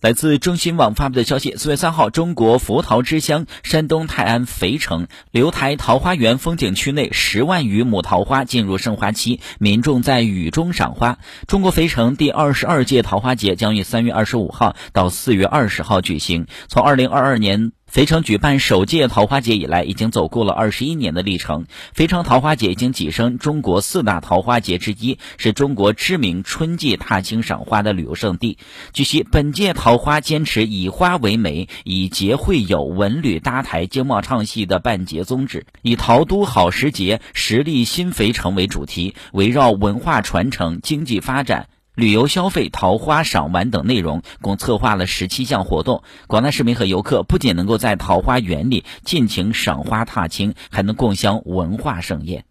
来自中新网发布的消息，四月三号，中国佛桃之乡山东泰安肥城留台桃花源风景区内十万余亩桃花进入盛花期，民众在雨中赏花。中国肥城第二十二届桃花节将于三月二十五号到四月二十号举行。从二零二二年。肥城举办首届桃花节以来，已经走过了二十一年的历程。肥城桃花节已经跻身中国四大桃花节之一，是中国知名春季踏青赏花的旅游胜地。据悉，本届桃花坚持以花为媒，以节会友、文旅搭台、经贸唱戏的办节宗旨，以“桃都好时节，实力新肥城”为主题，围绕文化传承、经济发展。旅游消费、桃花赏玩等内容，共策划了十七项活动。广大市民和游客不仅能够在桃花源里尽情赏花踏青，还能共享文化盛宴。